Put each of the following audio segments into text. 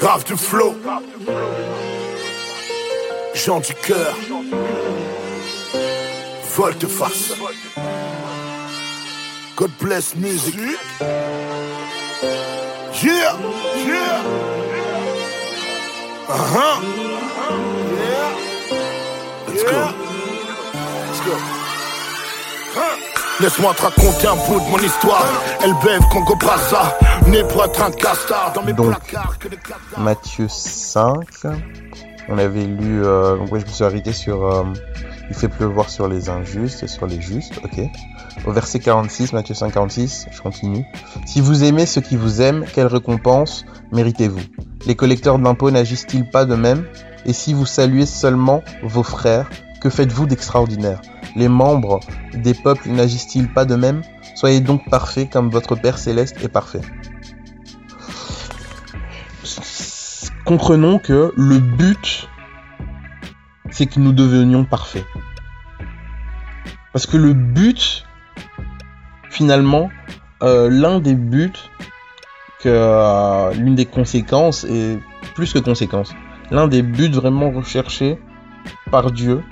Grave du flow. Jean du cœur. Volte-face. God bless music. Yeah, yeah. Uh-huh. Yeah. Let's go. Let's go. Laisse-moi te raconter un bout de mon histoire. Elle bève Congo Brazza, né pour être un castard dans mes Donc, placards que. Matthieu 5. On avait lu. Euh, donc, ouais, je me suis arrêté sur. euh, il fait pleuvoir sur les injustes et sur les justes. Ok. Au verset 46, Matthieu 5, 46, je continue. Si vous aimez ceux qui vous aiment, quelle récompense méritez-vous? Les collecteurs d'impôts n'agissent-ils pas de même? Et si vous saluez seulement vos frères, que faites-vous d'extraordinaire? Les membres des peuples n'agissent-ils pas de même Soyez donc parfaits comme votre Père céleste est parfait. Comprenons que le but, c'est que nous devenions parfaits. Parce que le but, finalement, euh, l'un des buts, que euh, l'une des conséquences, et plus que conséquences, l'un des buts vraiment recherchés par Dieu,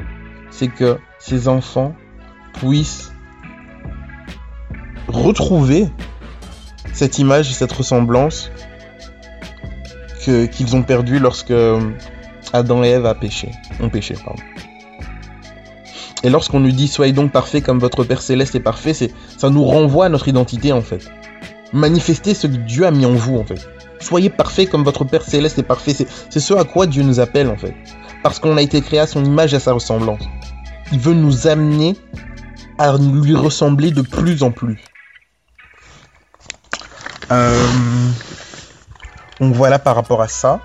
c'est que ses enfants puissent retrouver cette image et cette ressemblance qu'ils ont perdu lorsque Adam et Ève ont péché. Et lorsqu'on nous dit soyez donc parfaits comme votre Père céleste est parfait, c'est ça nous renvoie à notre identité en fait. Manifestez ce que Dieu a mis en vous en fait. Soyez parfaits comme votre Père céleste est parfait. C'est ce à quoi Dieu nous appelle en fait. Parce qu'on a été créé à son image et à sa ressemblance. Il veut nous amener à lui ressembler de plus en plus. Euh, Donc voilà par rapport à ça.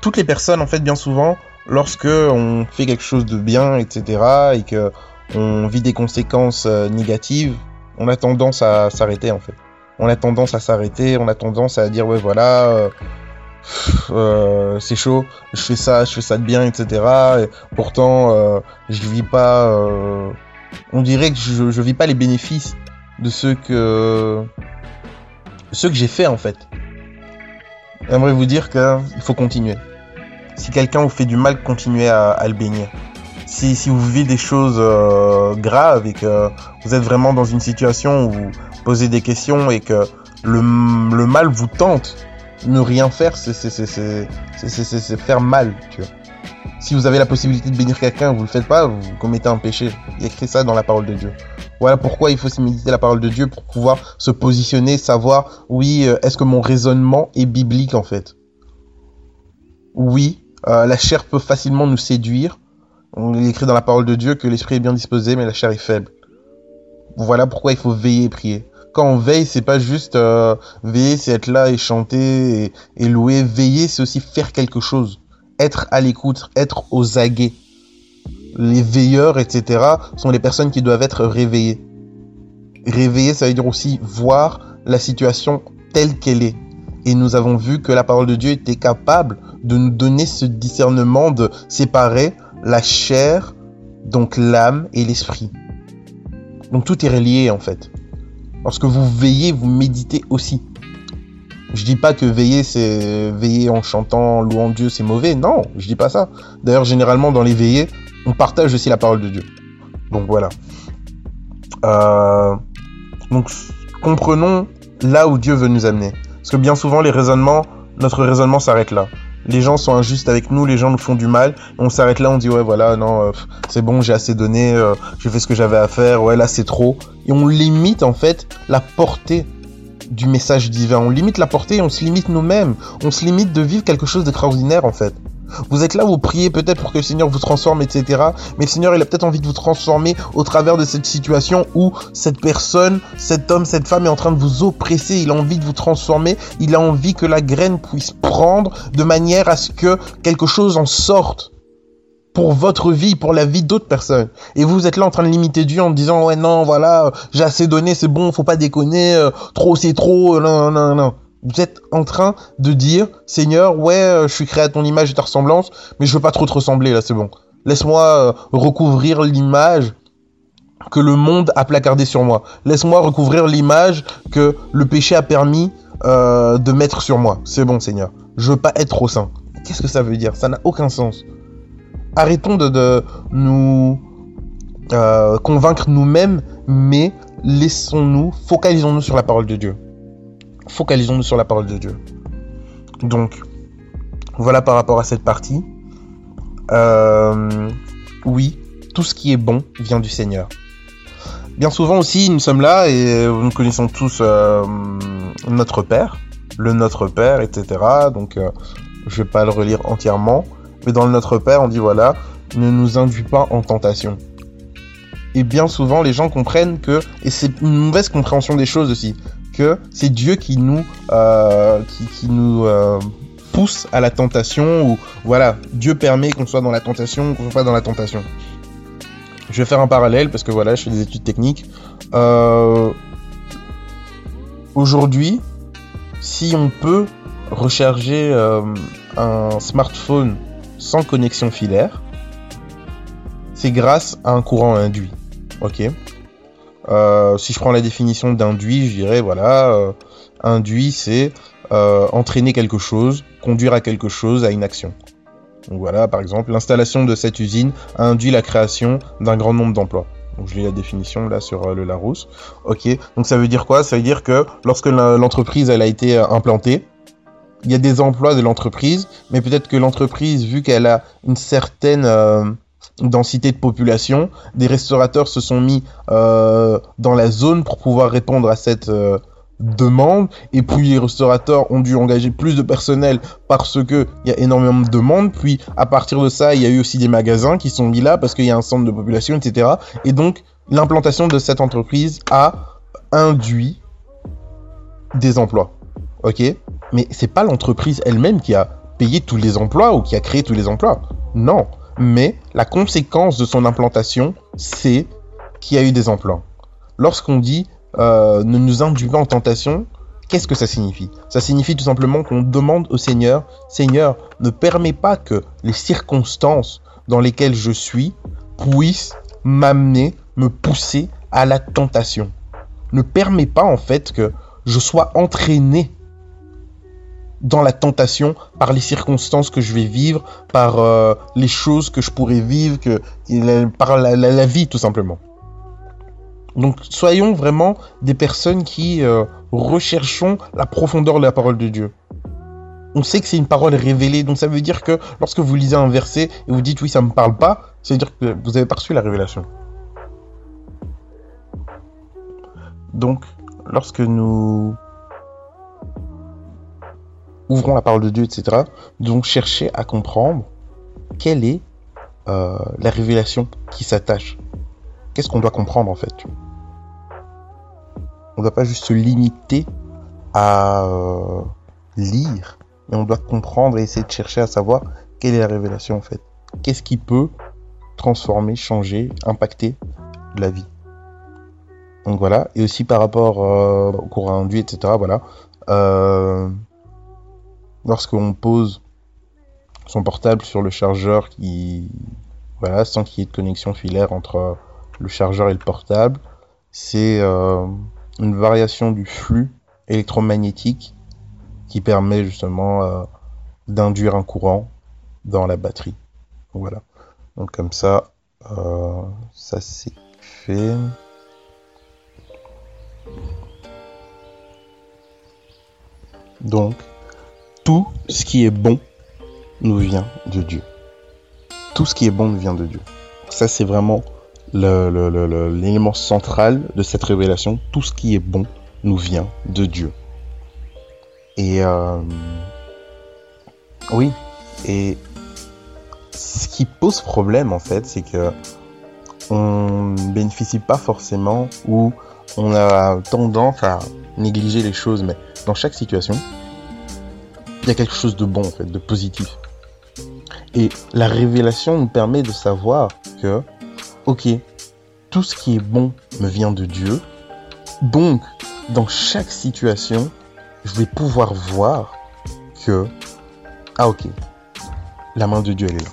Toutes les personnes, en fait, bien souvent, lorsque on fait quelque chose de bien, etc., et que on vit des conséquences euh, négatives, on a tendance à s'arrêter, en fait. On a tendance à s'arrêter, on a tendance à dire, ouais, voilà, euh, euh, c'est chaud, je fais ça, je fais ça de bien, etc. Et pourtant, euh, je vis pas... euh, on dirait que je, je vis pas les bénéfices de ce que... Ce que j'ai fait, en fait. J'aimerais vous dire que il faut continuer. Si quelqu'un vous fait du mal, continuez à, le bénir. Si, vous vivez des choses euh, graves et que vous êtes vraiment dans une situation où vous posez des questions et que le mal vous tente, ne rien faire, c'est faire mal, tu vois. Si vous avez la possibilité de bénir quelqu'un vous le faites pas, vous commettez un péché. Il y écrit ça dans la parole de Dieu. Voilà pourquoi il faut se méditer la parole de Dieu pour pouvoir se positionner, savoir, oui, euh, est-ce que mon raisonnement est biblique en fait? Oui, euh, la chair peut facilement nous séduire. On écrit dans la parole de Dieu que l'esprit est bien disposé, mais la chair est faible. Voilà pourquoi il faut veiller et prier. Quand on veille, c'est pas juste euh, veiller, c'est être là et chanter et, et louer. Veiller, c'est aussi faire quelque chose. Être à l'écoute, être aux aguets. Les veilleurs, etc., sont les personnes qui doivent être réveillées. Réveiller, ça veut dire aussi voir la situation telle qu'elle est. Et nous avons vu que la parole de Dieu était capable de nous donner ce discernement de séparer la chair, donc l'âme et l'esprit. Donc tout est relié en fait. Lorsque vous veillez, vous méditez aussi. Je dis pas que veiller, c'est veiller en chantant, en louant Dieu, c'est mauvais. Non, je dis pas ça. D'ailleurs, généralement, dans les veillées, on partage aussi la parole de Dieu. Donc voilà. Euh, donc comprenons là où Dieu veut nous amener. Parce que bien souvent, les raisonnements, notre raisonnement s'arrête là. Les gens sont injustes avec nous, les gens nous font du mal, on s'arrête là, on dit ouais voilà, non, euh, c'est bon, j'ai assez donné, euh, j'ai fait ce que j'avais à faire, ouais là c'est trop. Et on limite en fait la portée du message divin, on limite la portée, et on se limite nous-mêmes, on se limite de vivre quelque chose d'extraordinaire en fait. Vous êtes là, vous priez peut-être pour que le Seigneur vous transforme, etc. Mais le Seigneur, il a peut-être envie de vous transformer au travers de cette situation où cette personne, cet homme, cette femme est en train de vous oppresser. Il a envie de vous transformer. Il a envie que la graine puisse prendre de manière à ce que quelque chose en sorte pour votre vie, pour la vie d'autres personnes. Et vous êtes là en train de limiter Dieu en disant ouais non voilà j'ai assez donné c'est bon faut pas déconner euh, trop c'est trop euh, non non non vous êtes en train de dire Seigneur ouais euh, je suis créé à ton image et ta ressemblance mais je veux pas trop te ressembler là c'est bon laisse-moi euh, recouvrir l'image que le monde a placardé sur moi laisse-moi recouvrir l'image que le péché a permis de mettre sur moi. C'est bon, Seigneur. Je veux pas être trop saint. Qu'est-ce que ça veut dire? Ça n'a aucun sens. Arrêtons de, nous euh, convaincre nous-mêmes, mais laissons-nous, focalisons-nous sur la parole de Dieu. Focalisons-nous sur la parole de Dieu. Donc, voilà par rapport à cette partie. Euh, oui, tout ce qui est bon vient du Seigneur. Bien souvent aussi, nous sommes là et nous connaissons tous euh, notre Père, le Notre Père, etc. Donc, je vais pas le relire entièrement, mais dans le Notre Père, on dit voilà, ne nous induis pas en tentation. Et bien souvent, les gens comprennent que, et c'est une mauvaise compréhension des choses aussi, que c'est Dieu qui nous, euh, qui, nous pousse à la tentation, ou voilà, Dieu permet qu'on soit dans la tentation, qu'on soit pas dans la tentation. Je vais faire un parallèle parce que voilà, je fais des études techniques. Euh, aujourd'hui, si on peut recharger euh, un smartphone sans connexion filaire, c'est grâce à un courant induit. Ok? Euh, si je prends la définition d'induit, je dirais voilà, induit c'est entraîner quelque chose, conduire à quelque chose, à une action. Donc voilà, par exemple, l'installation de cette usine a induit la création d'un grand nombre d'emplois. Donc je lis la définition là sur euh, le Larousse. Ok, donc ça veut dire quoi? Ça veut dire que lorsque l'entreprise elle a été euh, implantée, il y a des emplois de l'entreprise, mais peut-être que l'entreprise, vu qu'elle a une certaine euh, densité de population, des restaurateurs se sont mis dans la zone pour pouvoir répondre à cette demande. Et puis les restaurateurs ont dû engager plus de personnel parce que il y a énormément de demandes. Puis à partir de ça il y a eu aussi des magasins qui sont mis là parce qu'il y a un centre de population etc et donc l'implantation de cette entreprise a induit des emplois. Ok? Mais c'est pas l'entreprise elle-même qui a payé tous les emplois ou qui a créé tous les emplois. Non. Mais la conséquence de son implantation c'est qu'il y a eu des emplois. Lorsqu'on dit euh, ne nous induit pas en tentation, qu'est-ce que ça signifie? Ça signifie tout simplement qu'on demande au Seigneur, Seigneur, ne permets pas que les circonstances dans lesquelles je suis puissent m'amener, me pousser à la tentation. Ne permets pas en fait que je sois entraîné dans la tentation par les circonstances que je vais vivre, par euh, les choses que je pourrais vivre, que, par la vie tout simplement. Donc soyons vraiment des personnes qui euh, recherchons la profondeur de la parole de Dieu. On sait que c'est une parole révélée, donc ça veut dire que lorsque vous lisez un verset et vous dites oui ça me parle pas, ça veut dire que vous avez pas reçu la révélation. Donc lorsque nous ouvrons la parole de Dieu, etc., donc chercher à comprendre quelle est euh, la révélation qui s'attache. Qu'est-ce qu'on doit comprendre en fait? On ne doit pas juste se limiter à euh, lire, mais on doit comprendre et essayer de chercher à savoir quelle est la révélation en fait. Qu'est-ce qui peut transformer, changer, impacter la vie? Donc voilà, et aussi par rapport euh, au courant induit, etc. Voilà, euh, lorsqu'on pose son portable sur le chargeur qui, voilà, sans qu'il y ait de connexion filaire entre le chargeur et le portable, c'est une variation du flux électromagnétique qui permet justement euh, d'induire un courant dans la batterie. Voilà. Donc comme ça, euh, ça c'est fait. Donc, tout ce qui est bon nous vient de Dieu. Tout ce qui est bon nous vient de Dieu. Ça c'est vraiment l'élément central de cette révélation, tout ce qui est bon nous vient de Dieu. Et euh, oui, et ce qui pose problème en fait, c'est que on ne bénéficie pas forcément ou on a tendance à négliger les choses, mais dans chaque situation, il y a quelque chose de bon en fait, de positif. Et la révélation nous permet de savoir que ok, tout ce qui est bon me vient de Dieu. Donc, dans chaque situation, je vais pouvoir voir que, ah ok, la main de Dieu, elle est là.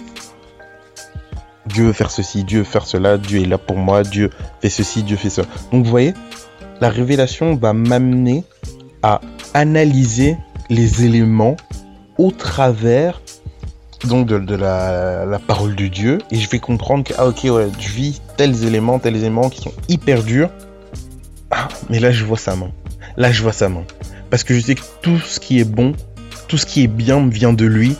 Dieu veut faire ceci, Dieu veut faire cela, Dieu est là pour moi, Dieu fait ceci, Dieu fait ça. Donc vous voyez, la révélation va m'amener à analyser les éléments au travers donc de, la, parole de Dieu. Et je vais comprendre que ah ok ouais je vis tels éléments tels éléments qui sont hyper durs. Ah mais là je vois sa main. Là je vois sa main. Parce que je sais que tout ce qui est bon tout ce qui est bien vient de lui.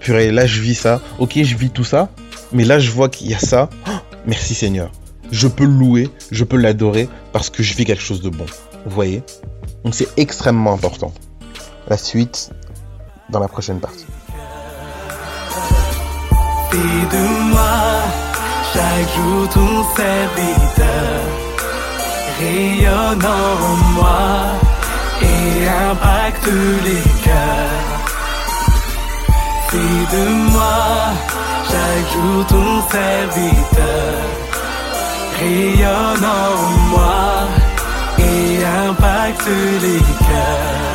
Purée là je vis ça. Ok je vis tout ça. Mais là je vois qu'il y a ça. Oh, merci Seigneur. Je peux louer je peux l'adorer parce que je vis quelque chose de bon. Vous voyez? Donc c'est extrêmement important la suite dans la prochaine partie de moi, chaque jour ton serviteur rayonne en moi et impacte les cœurs. Fais de moi, chaque jour ton serviteur rayonne en moi et impacte les cœurs.